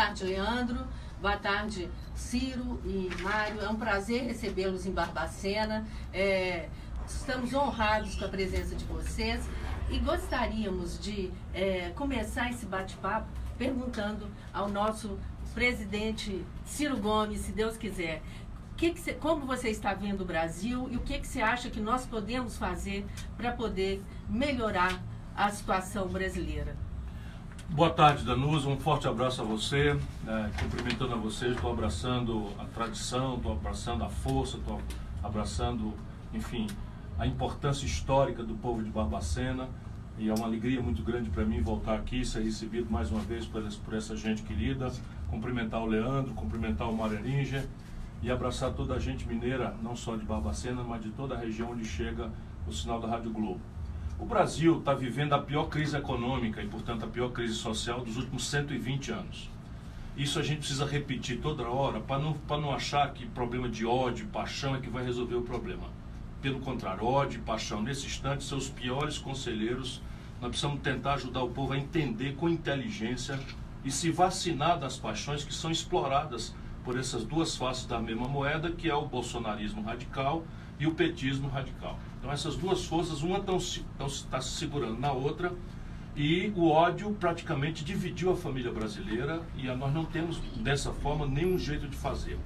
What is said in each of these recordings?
tarde, Leandro. Boa tarde, Ciro e Mário. É um prazer recebê-los em Barbacena. É, estamos honrados com a presença de vocês e gostaríamos de é, começar esse bate-papo perguntando ao nosso presidente Ciro Gomes, se Deus quiser, que que cê, como você está vendo o Brasil e o que, que você acha que nós podemos fazer para poder melhorar a situação brasileira? Boa tarde, Danusa. Um forte abraço a você. É, cumprimentando a vocês, estou abraçando a tradição, estou abraçando a força, estou abraçando, enfim, a importância histórica do povo de Barbacena. E é uma alegria muito grande para mim voltar aqui, ser recebido mais uma vez por, por essa gente querida. Cumprimentar o Leandro, cumprimentar o Mário Eringer e abraçar toda a gente mineira, não só de Barbacena, mas de toda a região onde chega o sinal da Rádio Globo. O Brasil está vivendo a pior crise econômica e, portanto, a pior crise social dos últimos 120 anos. Isso a gente precisa repetir toda hora para não, não achar que problema de ódio paixão é que vai resolver o problema. Pelo contrário, ódio e paixão, nesse instante, são os piores conselheiros. Nós precisamos tentar ajudar o povo a entender com inteligência e se vacinar das paixões que são exploradas por essas duas faces da mesma moeda, que é o bolsonarismo radical e o petismo radical. Então essas duas forças, uma está se segurando na outra e o ódio praticamente dividiu a família brasileira e nós não temos dessa forma nenhum jeito de fazer.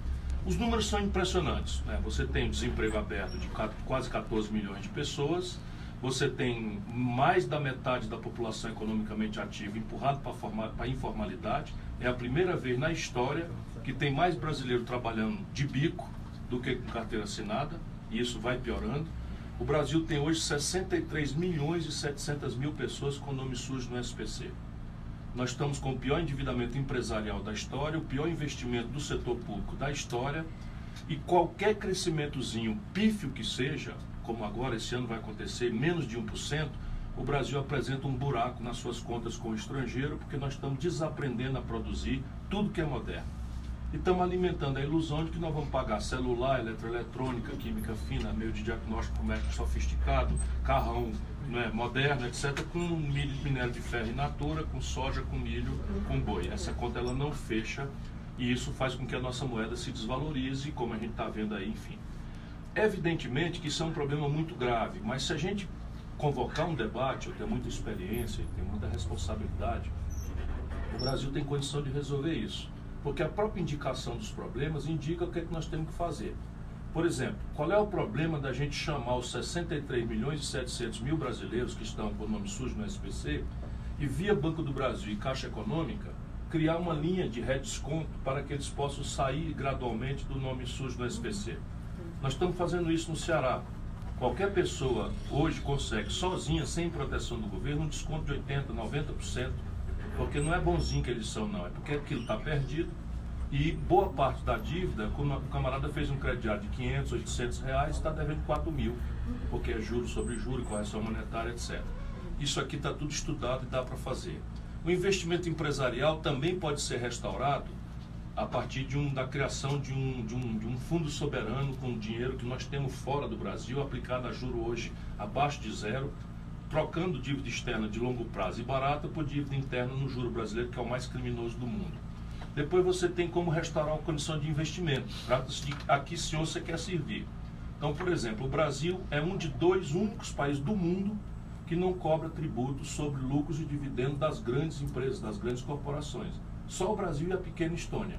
Os números são impressionantes. Né? Você tem desemprego aberto de quase 14 milhões de pessoas, você tem mais da metade da população economicamente ativa empurrado para a informalidade. É a primeira vez na história que tem mais brasileiro trabalhando de bico do que com carteira assinada, e isso vai piorando. O Brasil tem hoje 63 milhões e 700 mil pessoas com nome sujo no SPC. Nós estamos com o pior endividamento empresarial da história, o pior investimento do setor público da história, e qualquer crescimentozinho, pífio que seja, como agora esse ano vai acontecer, menos de 1%, o Brasil apresenta um buraco nas suas contas com o estrangeiro, porque nós estamos desaprendendo a produzir tudo que é moderno. E estamos alimentando a ilusão de que nós vamos pagar celular, eletroeletrônica, química fina, meio de diagnóstico médico sofisticado, carrão né, moderno, etc., com milho, minério de ferro in natura, com soja, com milho, com boi. Essa conta ela não fecha e isso faz com que a nossa moeda se desvalorize, como a gente está vendo aí, enfim. Evidentemente que isso é um problema muito grave, mas se a gente convocar um debate, eu tenho muita experiência e tenho muita responsabilidade, o Brasil tem condição de resolver isso. Porque a própria indicação dos problemas indica o que, é que nós temos que fazer. Por exemplo, qual é o problema da gente chamar os 63 milhões e 700 mil brasileiros que estão com o nome sujo no SPC e via Banco do Brasil e Caixa Econômica criar uma linha de redesconto para que eles possam sair gradualmente do nome sujo no SPC? Nós estamos fazendo isso no Ceará. Qualquer pessoa hoje consegue, sozinha, sem proteção do governo, um desconto de 80%, 90%, porque não é bonzinho que eles são, não, é porque aquilo está perdido e boa parte da dívida, quando o camarada fez um crediário de 500, 800 reais, está devendo 4 mil, porque é juros sobre juros, correção monetária, etc. Isso aqui está tudo estudado e dá para fazer. O investimento empresarial também pode ser restaurado a partir de um, da criação de um, de, um, de um fundo soberano com dinheiro que nós temos fora do Brasil, aplicado a juro hoje abaixo de zero, trocando dívida externa de longo prazo e barata por dívida interna no juro brasileiro, que é o mais criminoso do mundo. Depois você tem como restaurar uma condição de investimento. Trata-se de a que senhor você quer servir. Então, por exemplo, o Brasil é um de dois únicos países do mundo que não cobra tributo sobre lucros e dividendos das grandes empresas, das grandes corporações. Só o Brasil e a pequena Estônia.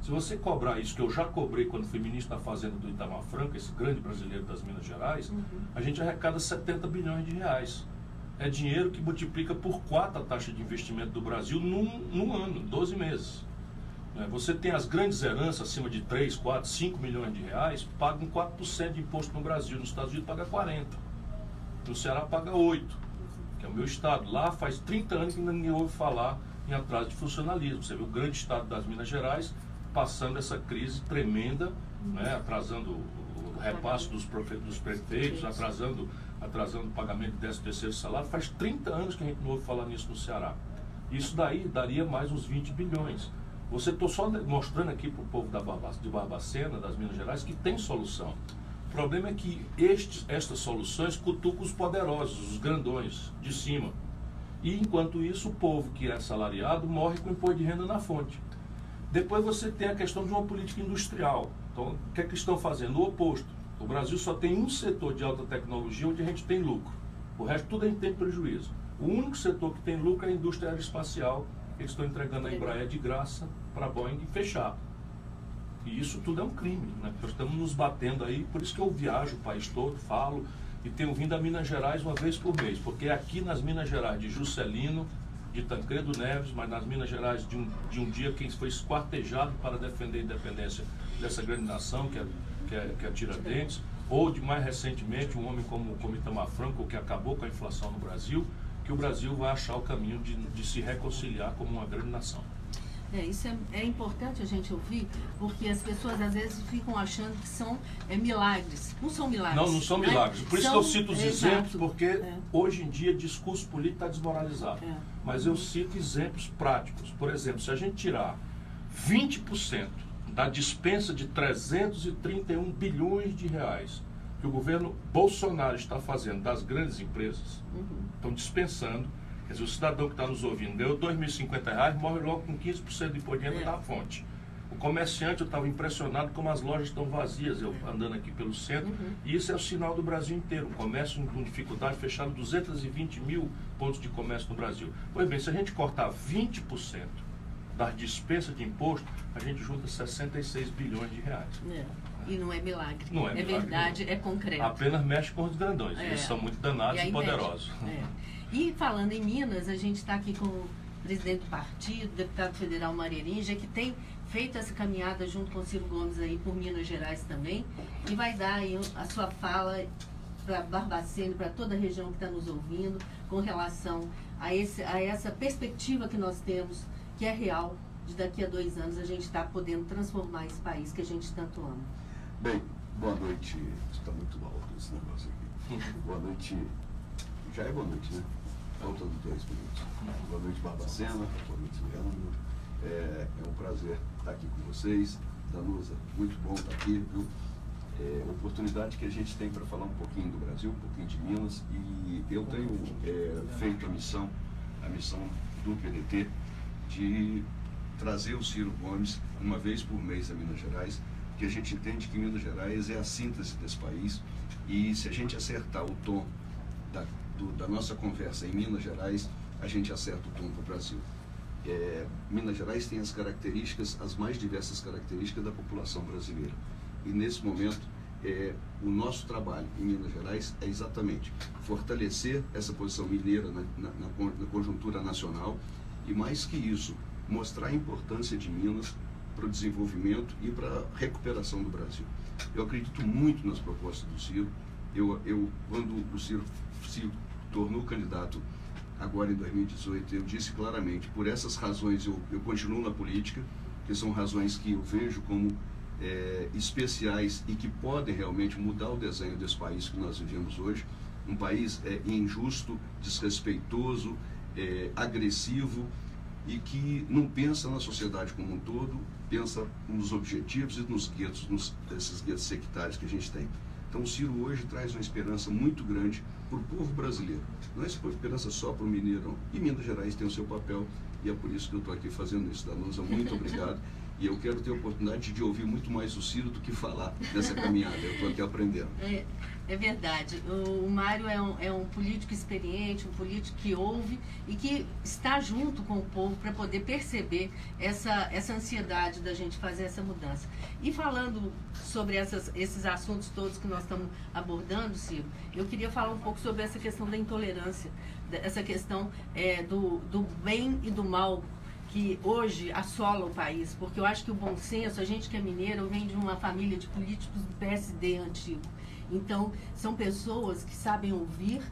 Se você cobrar isso, que eu já cobrei quando fui ministro da Fazenda do Itamar Franca, esse grande brasileiro das Minas Gerais, uhum. a gente arrecada 70 bilhões de reais. É dinheiro que multiplica por quatro a taxa de investimento do Brasil num, num ano, 12 meses. Né? Você tem as grandes heranças acima de 3, 4, 5 milhões de reais, pagam 4% de imposto no Brasil. Nos Estados Unidos paga 40%. No Ceará paga 8%, que é o meu estado. Lá faz 30 anos que ninguém ouve falar em atraso de funcionalismo. Você vê o grande estado das Minas Gerais passando essa crise tremenda, né, atrasando o repasse dos, dos prefeitos, atrasando, atrasando o pagamento do 13 terceiro salário. Faz 30 anos que a gente não ouve falar nisso no Ceará. Isso daí daria mais uns 20 bilhões. Você estou só mostrando aqui para o povo da de Barbacena, das Minas Gerais, que tem solução. O problema é que estes, estas soluções cutucam os poderosos, os grandões, de cima. E enquanto isso, o povo que é assalariado morre com imposto de renda na fonte. Depois você tem a questão de uma política industrial. Então, o que é que estão fazendo? O oposto. O Brasil só tem um setor de alta tecnologia onde a gente tem lucro. O resto tudo a gente tem prejuízo. O único setor que tem lucro é a indústria aeroespacial. Eles estão entregando a Embraer de graça para a Boeing fechar. E isso tudo é um crime, né? Nós estamos nos batendo aí, por isso que eu viajo o país todo, falo, e tenho vindo a Minas Gerais uma vez por mês, porque é aqui nas Minas Gerais de Juscelino, de Tancredo Neves, mas nas Minas Gerais de um, de um dia quem foi esquartejado para defender a independência dessa grande nação, que é, que é, que é Tiradentes, ou de mais recentemente um homem como, como Itamar Franco, que acabou com a inflação no Brasil, que o Brasil vai achar o caminho de, de se reconciliar como uma grande nação. É, isso é, é, importante a gente ouvir, porque as pessoas às vezes ficam achando que são é, milagres. Não são milagres. Não, não são né? milagres. Por são, isso que eu cito os exemplos, porque é. hoje em dia discurso político está desmoralizado. É. Mas eu cito exemplos práticos. Por exemplo, se a gente tirar 20% da dispensa de 331 bilhões de reais que o governo Bolsonaro está fazendo das grandes empresas, uhum. estão dispensando Quer dizer, o cidadão que está nos ouvindo deu R$ 2.050, morre logo com 15% de renda é. da fonte. O comerciante, eu estava impressionado como as lojas estão vazias, eu andando aqui pelo centro, uhum. e isso é o sinal do Brasil inteiro. O comércio com dificuldade, fecharam 220 mil pontos de comércio no Brasil. Pois bem, se a gente cortar 20% das dispensas de imposto, a gente junta 66 bilhões de reais. É. E não é milagre. Não é, é milagre, verdade, não. é concreto. Apenas mexe com os grandões. É. Eles são muito danados e, e poderosos. É. E falando em Minas, a gente está aqui com o presidente do partido, deputado federal Marerinja, que tem feito essa caminhada junto com o Ciro Gomes aí por Minas Gerais também, e vai dar aí a sua fala para Barbacena, para toda a região que está nos ouvindo, com relação a, esse, a essa perspectiva que nós temos, que é real, de daqui a dois anos a gente está podendo transformar esse país que a gente tanto ama. Bem, boa noite. Está muito alto esse negócio aqui. boa noite. Já é boa noite, né? Faltando dois minutos. Boa noite, Barbacena. Boa noite, Leandro. É, é um prazer estar aqui com vocês. Danusa, muito bom estar aqui, viu? É, oportunidade que a gente tem para falar um pouquinho do Brasil, um pouquinho de Minas. E eu tenho é, feito a missão, a missão do PDT, de trazer o Ciro Gomes uma vez por mês a Minas Gerais, que a gente entende que Minas Gerais é a síntese desse país. E se a gente acertar o tom da do, da nossa conversa em Minas Gerais, a gente acerta o tom para o Brasil. É, Minas Gerais tem as características, as mais diversas características da população brasileira. E nesse momento, é, o nosso trabalho em Minas Gerais é exatamente fortalecer essa posição mineira na, na, na conjuntura nacional e, mais que isso, mostrar a importância de Minas para o desenvolvimento e para a recuperação do Brasil. Eu acredito muito nas propostas do Ciro. Eu, eu quando o Ciro, Ciro tornou candidato agora em 2018, eu disse claramente, por essas razões eu, eu continuo na política, que são razões que eu vejo como é, especiais e que podem realmente mudar o desenho desse país que nós vivemos hoje. Um país é, injusto, desrespeitoso, é, agressivo e que não pensa na sociedade como um todo, pensa nos objetivos e nos guetos, nos, esses guetos sectários que a gente tem. Então o Ciro hoje traz uma esperança muito grande para o povo brasileiro. Não é esperança só para o mineiro, E Minas Gerais tem o seu papel e é por isso que eu estou aqui fazendo isso. Danusa, muito obrigado. E eu quero ter a oportunidade de ouvir muito mais o Ciro do que falar dessa caminhada. Eu estou aqui aprendendo. É, é verdade. O, o Mário é um, é um político experiente, um político que ouve e que está junto com o povo para poder perceber essa, essa ansiedade da gente fazer essa mudança. E falando sobre essas, esses assuntos todos que nós estamos abordando, Ciro, eu queria falar um pouco sobre essa questão da intolerância, essa questão é, do, do bem e do mal que hoje assola o país, porque eu acho que o bom senso, a gente que é mineiro, vem de uma família de políticos do PSD antigo. Então, são pessoas que sabem ouvir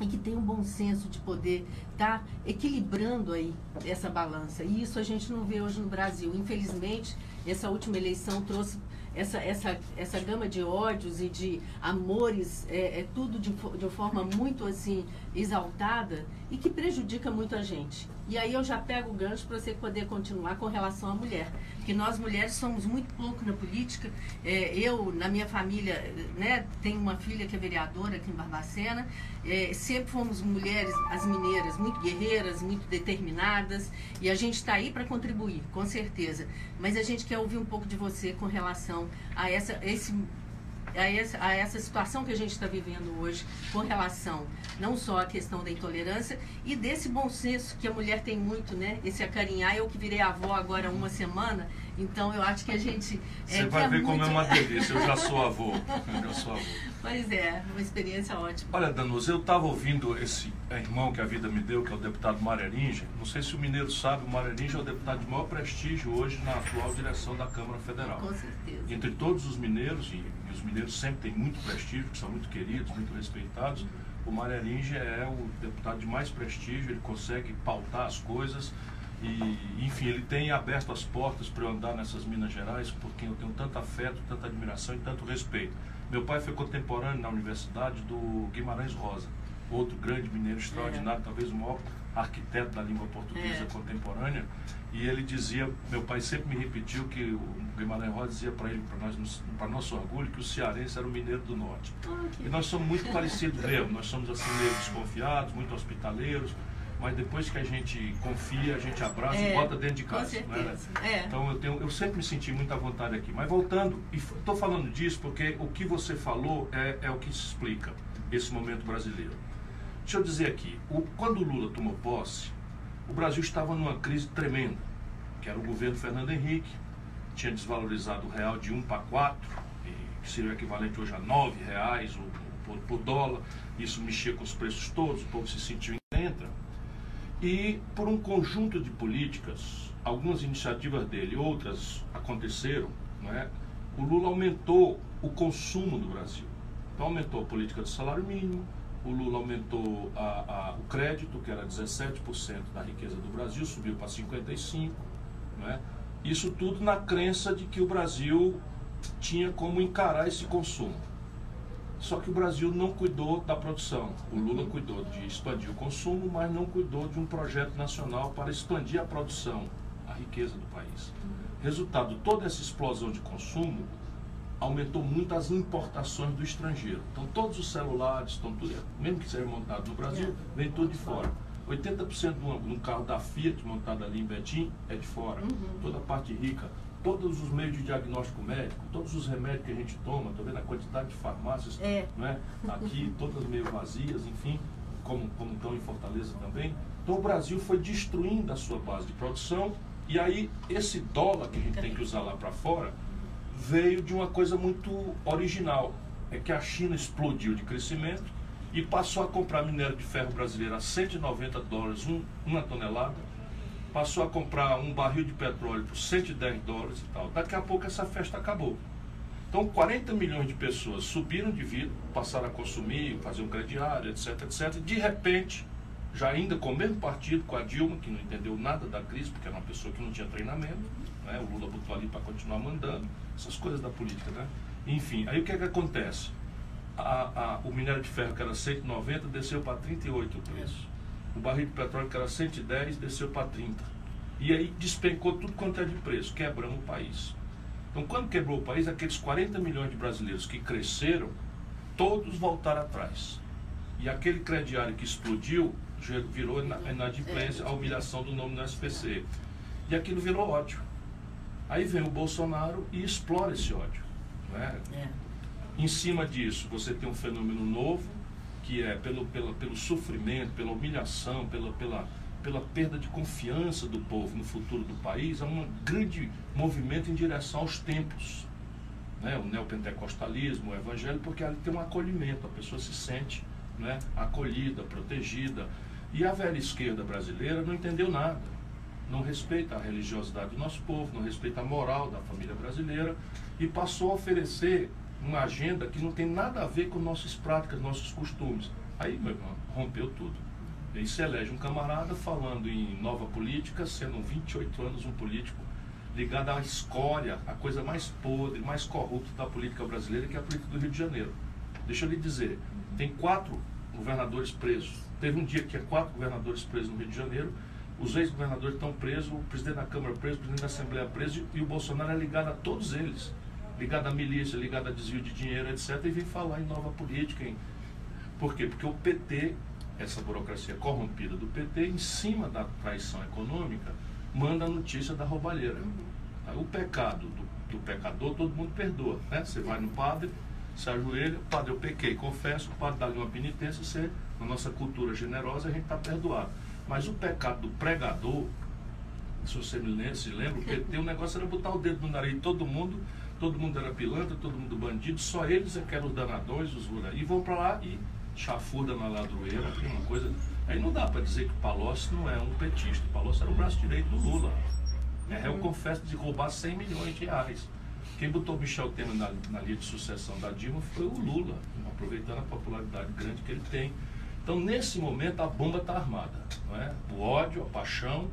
e que têm um bom senso de poder estar tá equilibrando aí essa balança. E isso a gente não vê hoje no Brasil. Infelizmente, essa última eleição trouxe essa, essa, essa gama de ódios e de amores, é, é tudo de, de forma muito assim exaltada e que prejudica muito a gente. E aí eu já pego o gancho para você poder continuar com relação à mulher. Porque nós mulheres somos muito pouco na política. É, eu, na minha família, né, tenho uma filha que é vereadora aqui em Barbacena. É, sempre fomos mulheres, as mineiras, muito guerreiras, muito determinadas. E a gente está aí para contribuir, com certeza. Mas a gente quer ouvir um pouco de você com relação a essa, esse a essa, a essa situação que a gente está vivendo hoje com relação não só à questão da intolerância e desse bom senso que a mulher tem muito, né? Esse acarinhar. Eu que virei avó agora há uma semana, então eu acho que a gente. É, Você vai ver como é uma delícia. Eu já sou avô. Eu já sou avô. Pois é, uma experiência ótima. Olha, Danusa, eu estava ouvindo esse irmão que a vida me deu, que é o deputado Mareringe. Não sei se o mineiro sabe, o Mareringe é o deputado de maior prestígio hoje na atual direção da Câmara Federal. Com certeza. Entre todos os mineiros, e, e os mineiros sempre têm muito prestígio, que são muito queridos, muito respeitados, o Mareringe é o deputado de mais prestígio, ele consegue pautar as coisas. E, enfim, ele tem aberto as portas para eu andar nessas Minas Gerais, porque eu tenho tanto afeto, tanta admiração e tanto respeito. Meu pai foi contemporâneo na universidade do Guimarães Rosa, outro grande mineiro extraordinário, é. talvez o maior arquiteto da língua portuguesa é. contemporânea. E ele dizia, meu pai sempre me repetiu que o Guimarães Rosa dizia para ele, para nós, para nosso orgulho, que o cearense era o mineiro do norte. Ah, e nós somos muito parecidos mesmo, nós somos assim meio desconfiados, muito hospitaleiros mas depois que a gente confia, a gente abraça é, e bota dentro de casa. Né? É. Então eu, tenho, eu sempre me senti muita vontade aqui. Mas voltando, e estou falando disso porque o que você falou é, é o que explica esse momento brasileiro. Deixa eu dizer aqui, o, quando o Lula tomou posse, o Brasil estava numa crise tremenda, que era o governo Fernando Henrique, tinha desvalorizado o real de 1 para 4, que seria o equivalente hoje a 9 reais por, por dólar, isso mexia com os preços todos, o povo se sentiu em entra. E por um conjunto de políticas, algumas iniciativas dele, outras aconteceram, né? o Lula aumentou o consumo do Brasil. Então aumentou a política do salário mínimo, o Lula aumentou a, a, o crédito, que era 17% da riqueza do Brasil, subiu para 55%. Né? Isso tudo na crença de que o Brasil tinha como encarar esse consumo. Só que o Brasil não cuidou da produção. O Lula cuidou de expandir o consumo, mas não cuidou de um projeto nacional para expandir a produção, a riqueza do país. Resultado, toda essa explosão de consumo aumentou muito as importações do estrangeiro. Então todos os celulares, estão tudo, mesmo que seja montado no Brasil, vem tudo de fora. 80% de um carro da Fiat montado ali em Betim é de fora. Uhum. Toda a parte rica todos os meios de diagnóstico médico, todos os remédios que a gente toma, estou vendo a quantidade de farmácias é. né, aqui, todas meio vazias, enfim, como, como estão em Fortaleza também. Então o Brasil foi destruindo a sua base de produção e aí esse dólar que a gente tem que usar lá para fora veio de uma coisa muito original. É que a China explodiu de crescimento e passou a comprar minério de ferro brasileiro a 190 dólares um, uma tonelada passou a comprar um barril de petróleo por 110 dólares e tal. Daqui a pouco essa festa acabou. Então 40 milhões de pessoas subiram de vida, passaram a consumir, fazer um crediário, etc, etc. De repente, já ainda com o mesmo partido, com a Dilma, que não entendeu nada da crise, porque era uma pessoa que não tinha treinamento, né? o Lula botou ali para continuar mandando, essas coisas da política, né? Enfim, aí o que é que acontece? A, a, o minério de ferro que era 190 desceu para 38 o preço o barril de petróleo que era 110 desceu para 30. E aí despencou tudo quanto é de preço, quebramos o país. Então, quando quebrou o país, aqueles 40 milhões de brasileiros que cresceram, todos voltaram atrás. E aquele crediário que explodiu virou inadimplência, a humilhação do nome do SPC. E aquilo virou ódio. Aí vem o Bolsonaro e explora esse ódio. É? É. Em cima disso, você tem um fenômeno novo, que é pelo, pela, pelo sofrimento, pela humilhação, pela, pela, pela perda de confiança do povo no futuro do país, há um grande movimento em direção aos templos. Né? O neopentecostalismo, o evangelho, porque ali tem um acolhimento, a pessoa se sente né, acolhida, protegida. E a velha esquerda brasileira não entendeu nada. Não respeita a religiosidade do nosso povo, não respeita a moral da família brasileira e passou a oferecer uma agenda que não tem nada a ver com nossas práticas, nossos costumes. Aí, meu irmão, rompeu tudo. Aí se elege um camarada falando em nova política, sendo 28 anos um político ligado à escória, a coisa mais podre, mais corrupta da política brasileira, que é a política do Rio de Janeiro. Deixa eu lhe dizer, tem quatro governadores presos. Teve um dia que tinha quatro governadores presos no Rio de Janeiro. os ex-governadores estão presos, o presidente da Câmara preso, o presidente da Assembleia preso, e o Bolsonaro é ligado a todos eles. Ligado à milícia, ligado a desvio de dinheiro, etc. E vem falar em nova política. Em... Por quê? Porque o PT, essa burocracia corrompida do PT, em cima da traição econômica, manda a notícia da roubalheira. Uhum. O pecado do, do, pecador, todo mundo perdoa. Né? Você vai no padre, se ajoelha, padre, eu pequei, confesso, o padre dá-lhe uma penitência, você, na nossa cultura generosa, a gente está perdoado. Mas o pecado do pregador, se você se lembra, o PT, o negócio era botar o dedo no nariz de todo mundo, todo mundo era pilantra, todo mundo bandido, só eles é que eram os danadões, os e vão para lá e chafurda na ladroeira, uma coisa. Aí não dá para dizer que Palocci não é um petista. Palocci era o braço direito do Lula. É, eu confesso de roubar 100 milhões de reais. Quem botou Michel Temer na, na linha de sucessão da Dilma foi o Lula, aproveitando a popularidade grande que ele tem. Então, nesse momento, a bomba está armada. Não é? O ódio, a paixão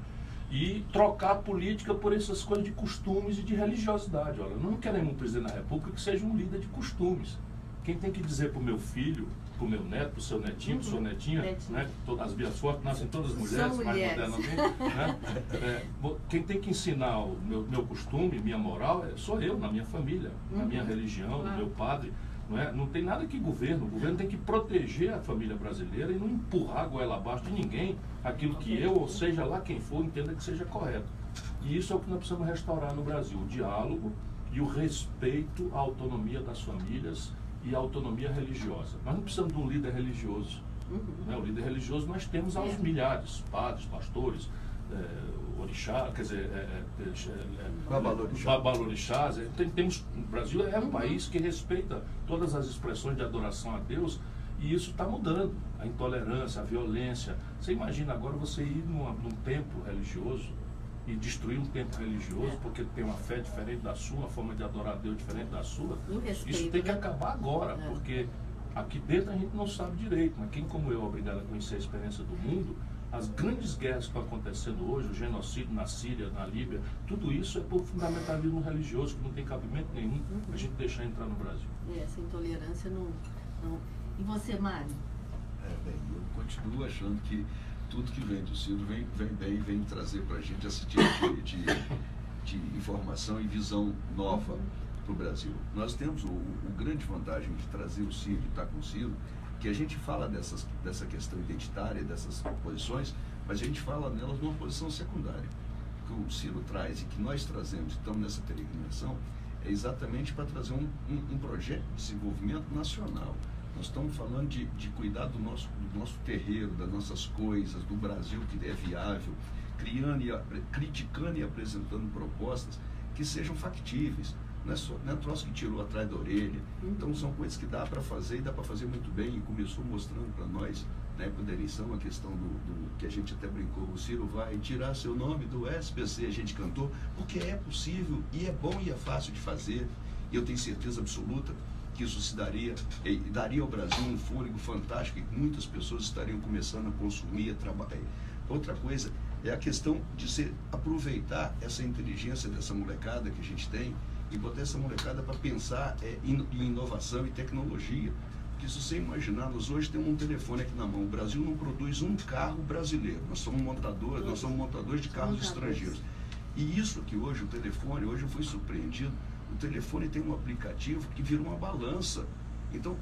e trocar a política por essas coisas de costumes e de religiosidade. Olha, não queremos um presidente da República que seja um líder de costumes. Quem tem que dizer para o meu filho, para o meu neto, para o seu netinho, para o seu netinho, né? Todas, as minhas fotos nascem todas mulheres, São mais mulheres. modernamente. Né? É, quem tem que ensinar o meu, meu costume, minha moral, é, sou eu, na minha família, na minha Uhum. religião, no meu padre. Não, é? não tem nada que governo. O governo tem que proteger a família brasileira e não empurrar a goela abaixo de ninguém aquilo que eu, ou seja lá quem for, entenda que seja correto. E isso é o que nós precisamos restaurar no Brasil: o diálogo e o respeito à autonomia das famílias e à autonomia religiosa. Nós não precisamos de um líder religioso. Uhum. Né? O líder religioso nós temos aos É. milhares, padres, pastores, é, orixá, quer dizer, é, é, é, é, Babalorixá. babalorixás. É, tem- temos, o Brasil é um país que respeita todas as expressões de adoração a Deus e isso está mudando. A intolerância, a violência. Você imagina agora você ir numa, num templo religioso e destruir um templo religioso porque tem uma fé diferente da sua, uma forma de adorar a Deus diferente da sua. Respeito, Isso tem que né? acabar agora, É. porque aqui dentro a gente não sabe direito, mas quem como eu é obrigado a conhecer a experiência do mundo, as grandes guerras que estão acontecendo hoje, o genocídio na Síria, na Líbia, tudo isso é por fundamentalismo religioso, que não tem cabimento nenhum a gente deixar entrar no Brasil. É, essa intolerância não, não. E você, Mário? É, bem, eu continuo achando que tudo que vem do Ciro vem, vem bem, vem trazer para a gente esse tipo de, de, de informação e visão nova para o Brasil. Nós temos o, o grande vantagem de trazer o Ciro e estar com o Ciro, que a gente fala dessas, dessa questão identitária, dessas posições, mas a gente fala nelas numa posição secundária. O que o Ciro traz e que nós trazemos, estamos nessa peregrinação, é exatamente para trazer um, um, um projeto de desenvolvimento nacional. Nós estamos falando de, de cuidar do nosso, do nosso terreiro, das nossas coisas, do Brasil que é viável, criando e, criticando e apresentando propostas que sejam factíveis. Não é, só, não é troço que tirou atrás da orelha. Então são coisas que dá para fazer e dá para fazer muito bem. E começou mostrando para nós, na época da eleição, a questão do, do- que a gente até brincou, o Ciro vai tirar seu nome do SPC, a gente cantou, porque é possível e é bom e é fácil de fazer. E eu tenho certeza absoluta que isso se daria, e daria ao Brasil um fôlego fantástico e muitas pessoas estariam começando a consumir, a trabalhar. Outra coisa é a questão de se aproveitar essa inteligência dessa molecada que a gente tem e botar essa molecada para pensar é, em, inovação e tecnologia. Porque se você imaginar, nós hoje temos um telefone aqui na mão. O Brasil não produz um carro brasileiro. Nós somos montadores, nós somos montadores de carros estrangeiros. E isso que hoje o telefone, hoje eu fui surpreendido, o telefone tem um aplicativo que vira uma balança. Então,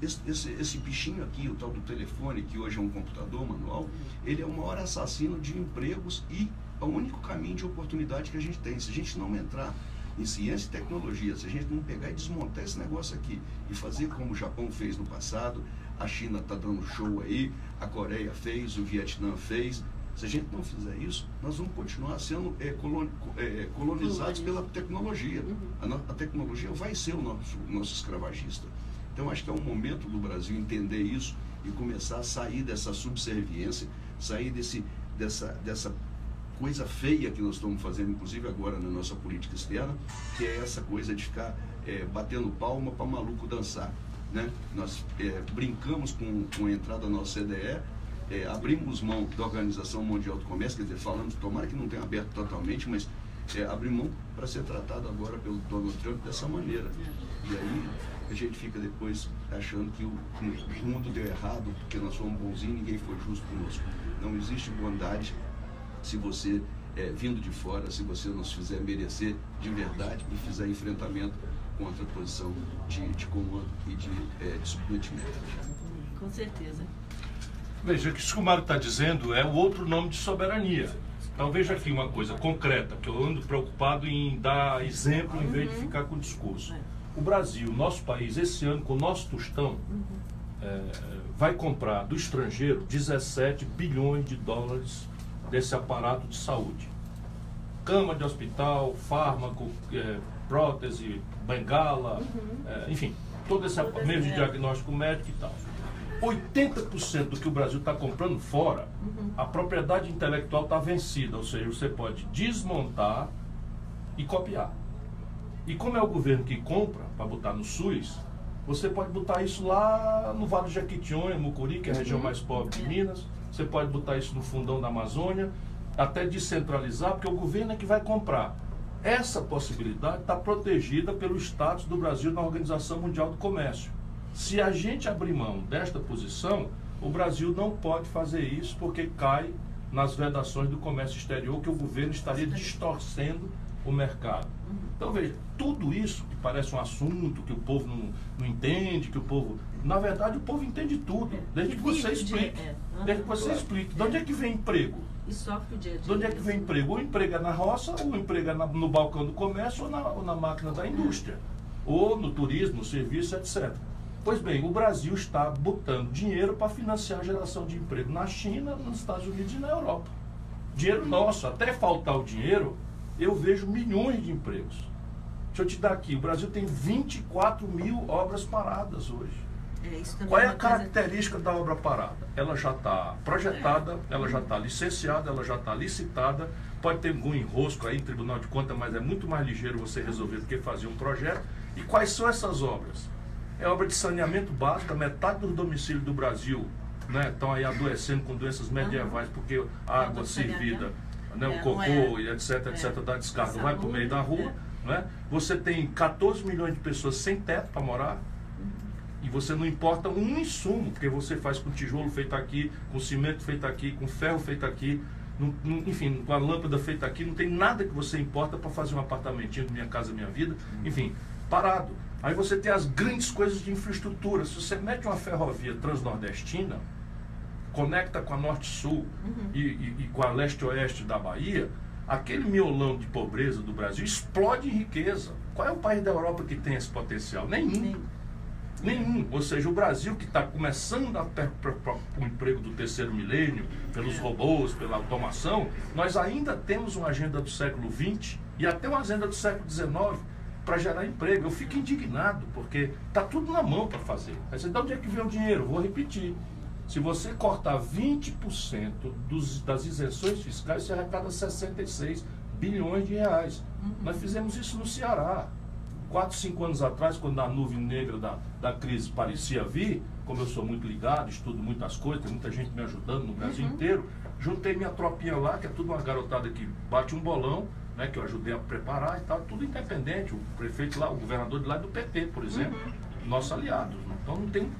esse, esse, esse bichinho aqui, o tal do telefone, que hoje é um computador manual, ele é o maior assassino de empregos e é o único caminho de oportunidade que a gente tem. Se a gente não entrar em ciência e tecnologia, se a gente não pegar e desmontar esse negócio aqui e fazer como o Japão fez no passado, a China está dando show aí, a Coreia fez, o Vietnã fez. Se a gente não fizer isso, nós vamos continuar sendo é, colon- é, colonizados pela tecnologia. A, no- a tecnologia vai ser o nosso, nosso escravagista. Então, acho que é um momento do Brasil entender isso e começar a sair dessa subserviência, sair desse, dessa, dessa coisa feia que nós estamos fazendo, inclusive agora na nossa política externa, que é essa coisa de ficar é, batendo palma para maluco dançar. Né? Nós é, brincamos com, com a entrada da nossa CDE, é, abrimos mão da Organização Mundial do Comércio, quer dizer, falamos, tomara que não tenha aberto totalmente, mas é, abrimos mão para ser tratado agora pelo Donald Trump dessa maneira. E aí a gente fica depois achando que o, o mundo deu errado, porque nós fomos bonzinhos e ninguém foi justo conosco. Não existe bondade se você, é, vindo de fora, se você nos fizer merecer de verdade e fizer enfrentamento contra a posição de, de comando e de, é, de submetimento. Com certeza. Veja, que isso que o Mário está dizendo é o outro nome de soberania. Então veja aqui uma coisa concreta, que eu ando preocupado em dar exemplo em vez de ficar com discurso. O Brasil, nosso país, esse ano, com o nosso tostão, é, vai comprar do estrangeiro 17 bilhões de dólares desse aparato de saúde. Cama de hospital, fármaco, é, prótese, bengala, é, enfim, todo esse meio de diagnóstico médico e tal. 80% do que o Brasil está comprando fora, a propriedade intelectual está vencida, ou seja, você pode desmontar e copiar. E como é o governo que compra para botar no SUS, você pode botar isso lá no Vale do Jequitinhonha, Mucuri, que é a região mais pobre de Minas. Você pode botar isso no fundão da Amazônia, até descentralizar, porque o governo é que vai comprar. Essa possibilidade está protegida pelo status do Brasil na Organização Mundial do Comércio. Se a gente abrir mão desta posição, o Brasil não pode fazer isso porque cai nas vedações do comércio exterior que o governo estaria distorcendo o mercado. Então veja, tudo isso que parece um assunto que o povo não, não entende, que o povo. Na verdade, o povo entende tudo, desde que você explique. É. Desde que você explique. De onde é que vem emprego? E sofre o dia a dia. De onde é que vem emprego? Ou emprega na roça, ou emprega na, no balcão do comércio, ou na, ou na máquina da indústria. Ou no turismo, no serviço, etc. Pois bem, o Brasil está botando dinheiro para financiar a geração de emprego na China, nos Estados Unidos e na Europa. Dinheiro nosso. Até faltar o dinheiro, eu vejo milhões de empregos. Deixa eu te dar aqui, o Brasil tem 24 mil obras paradas hoje. É, Qual é uma a coisa- característica da obra parada? Ela já está projetada, ela já está licenciada, ela já está licitada. Pode ter algum enrosco aí em Tribunal de Contas, mas é muito mais ligeiro você resolver do que fazer um projeto. E quais são essas obras? É obra de saneamento básico, metade dos domicílios do Brasil né, estão aí adoecendo com doenças medievais, porque a água servida, né, É, o cocô é- e etc, etc, da descarga vai para o meio da rua. é. Né? Você tem 14 milhões de pessoas sem teto para morar. E você não importa um insumo, porque você faz com tijolo feito aqui, com cimento feito aqui, com ferro feito aqui, não- não- enfim, com a lâmpada feita aqui, não tem nada que você importa para fazer um apartamentinho Minha Casa Minha Vida, enfim, parado. Aí você tem as grandes coisas de infraestrutura. Se você mete uma ferrovia transnordestina, conecta com a Norte-Sul e, e- e com a Leste-Oeste da Bahia, aquele miolão de pobreza do Brasil explode em riqueza. Qual é o país da Europa que tem esse potencial? Nenhum. Nem- Nenhum. Ou seja, o Brasil que está começando a per- per- per- o emprego do terceiro milênio, pelos robôs, pela automação, nós ainda temos uma agenda do século XX e até uma agenda do século XIX para gerar emprego. Eu fico indignado, porque está tudo na mão para fazer. Aí você, de onde é que vem o dinheiro? Vou repetir. Se você cortar 20% dos, das isenções fiscais, você arrecada 66 bilhões de reais. Nós fizemos isso no Ceará. Quatro, cinco anos atrás, quando a nuvem negra da, da crise parecia vir, como eu sou muito ligado, estudo muitas coisas, tem muita gente me ajudando no Brasil inteiro, juntei minha tropinha lá, que é tudo uma garotada que bate um bolão, né, que eu ajudei a preparar e tal, tudo independente. O prefeito lá, o governador de lá é do PT, por exemplo, nosso aliado. Então não tem.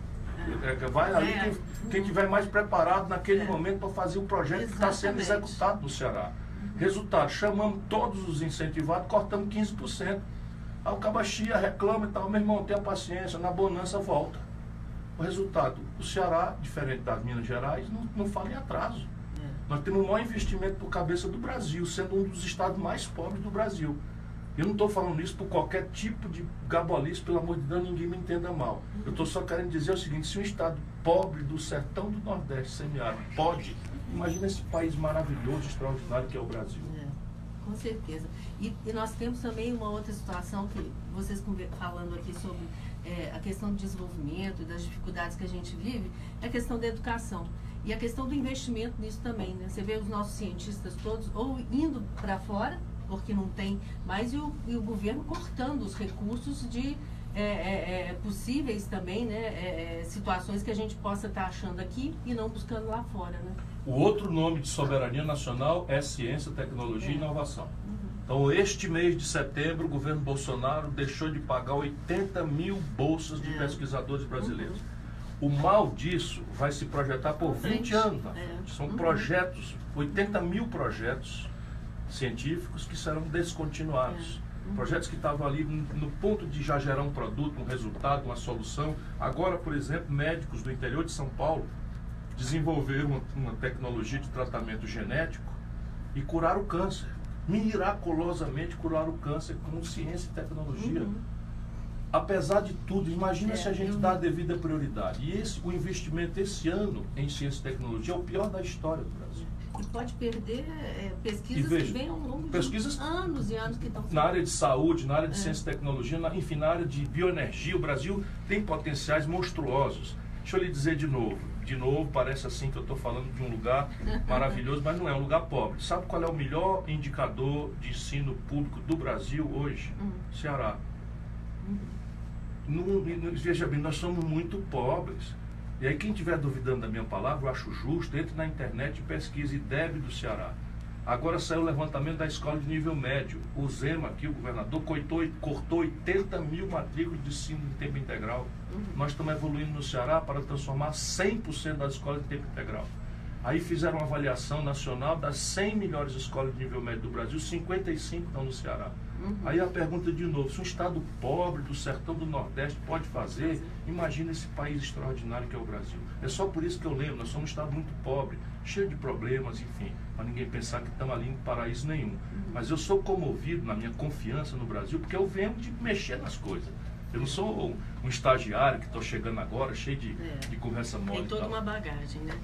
É, vai ali É. quem, quem tiver mais preparado naquele É. momento para fazer o projeto que está sendo Exatamente. executado no Ceará. Resultado, chamamos todos os incentivados, cortamos 15%. Aí o Cabachia reclama e tal, meu irmão, tenha paciência, na bonança volta. O resultado, o Ceará, diferente das Minas Gerais, não, não fala em atraso. É. Nós temos o maior investimento por cabeça do Brasil, sendo um dos estados mais pobres do Brasil. Eu não estou falando isso por qualquer tipo de gabolice, pelo amor de Deus, ninguém me entenda mal. Eu estou só querendo dizer o seguinte, se um estado pobre do sertão do Nordeste, semiárido, pode, imagina esse país maravilhoso, extraordinário que é o Brasil. É, com certeza. E, e nós temos também uma outra situação que vocês falando aqui sobre é, a questão do desenvolvimento e das dificuldades que a gente vive, é a questão da educação. E a questão do investimento nisso também, né? Você vê os nossos cientistas todos ou indo para fora, porque não tem mais, e o, e o governo cortando os recursos de é, é, é, possíveis também, né? É, é, situações que a gente possa estar achando aqui e não buscando lá fora, né? O outro nome de soberania nacional é ciência, tecnologia e É. inovação. Então, este mês de setembro, o governo Bolsonaro deixou de pagar 80 mil bolsas de pesquisadores brasileiros. O mal disso vai se projetar por 20 anos. São Uhum. projetos, 80 mil projetos científicos que serão descontinuados. É. Uhum. Projetos que estavam ali no ponto de já gerar um produto, um resultado, uma solução. Agora, por exemplo, médicos do interior de São Paulo desenvolveram uma, uma tecnologia de tratamento genético e curaram o câncer. Miraculosamente curaram o câncer com ciência e tecnologia. Uhum. Apesar de tudo, imagina É, se a gente eu- dá a devida prioridade. E esse, o investimento esse ano em ciência e tecnologia é o pior da história do Brasil. E pode perder é, pesquisas veja, que vêm ao longo de anos e anos que estão Na área de saúde, na área de É. ciência e tecnologia, na- enfim, na área de bioenergia, o Brasil tem potenciais monstruosos. Deixa eu lhe dizer de novo. De novo, parece assim que eu estou falando de um lugar maravilhoso, mas não é um lugar pobre. Sabe qual é o melhor indicador de ensino público do Brasil hoje? Hum. Ceará. Não- não- veja bem, nós somos muito pobres. E aí, quem estiver duvidando da minha palavra, eu acho justo, entre na internet e pesquise IDEB do Ceará. Agora saiu o levantamento da escola de nível médio. O Zema, aqui, o governador, cortou, cortou 80 mil matrículas de ensino de tempo integral. Nós estamos evoluindo no Ceará para transformar 100% das escolas de tempo integral. Aí fizeram uma avaliação nacional das 100 melhores escolas de nível médio do Brasil, 55 estão no Ceará. Aí a pergunta de novo, se um estado pobre do sertão do Nordeste pode fazer, imagina esse país extraordinário que é o Brasil. É só por isso que eu lembro, nós somos um estado muito pobre, cheio de problemas, enfim, para ninguém pensar que estamos ali em paraíso nenhum. Mas eu sou comovido na minha confiança no Brasil, porque eu venho de mexer nas coisas. Eu não sou um, estagiário que estou chegando agora, cheio de, É. de conversa mole. Tem e toda tal. uma bagagem, né?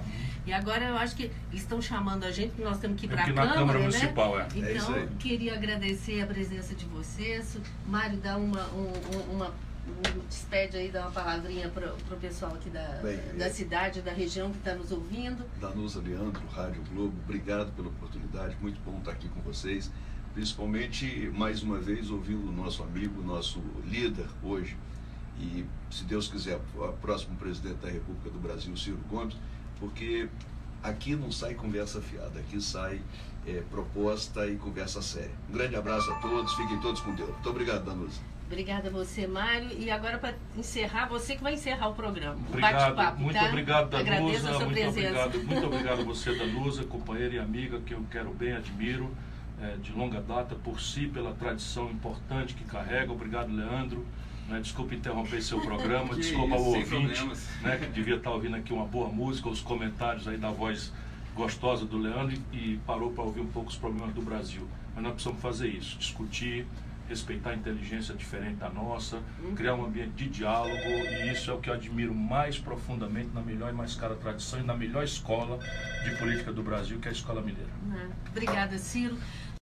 E agora eu acho que eles estão chamando a gente, porque nós temos que ir Tem para a Câmara, Câmara né? Municipal, é. É Então, isso aí. queria agradecer a presença de vocês. Mário, dá uma, um, um- uma um- despede aí, dá uma palavrinha para o pessoal aqui da, Bem, da é. cidade, da região que está nos ouvindo. Danusa Leandro, Rádio Globo, obrigado pela oportunidade, muito bom estar aqui com vocês. Principalmente, mais uma vez, ouvindo o nosso amigo, nosso líder hoje, e, se Deus quiser, o próximo presidente da República do Brasil, Ciro Gomes, porque aqui não sai conversa fiada, aqui sai é, proposta e conversa séria. Um grande abraço a todos, fiquem todos com Deus. Muito obrigado, Danusa. Obrigada a você, Mário. E agora, para encerrar, você que vai encerrar o programa. o Obrigado, bate-papo, muito tá? obrigado, Agradeço Danusa. a sua Muito presença. obrigado, muito obrigado a você, Danusa, companheira e amiga que eu quero bem, admiro, eh, de longa data, por si, pela tradição importante que carrega. Obrigado, Leandro. Né, desculpe interromper seu programa, desculpa isso, ao ouvinte, né, que devia estar ouvindo aqui uma boa música, os comentários aí da voz gostosa do Leandro e, e parou para ouvir um pouco os problemas do Brasil. Mas nós precisamos fazer isso, discutir, respeitar a inteligência diferente da nossa, criar um ambiente de diálogo e isso é o que eu admiro mais profundamente na melhor e mais cara tradição e na melhor escola de política do Brasil, que é a Escola Mineira. Né? Obrigada, Ciro.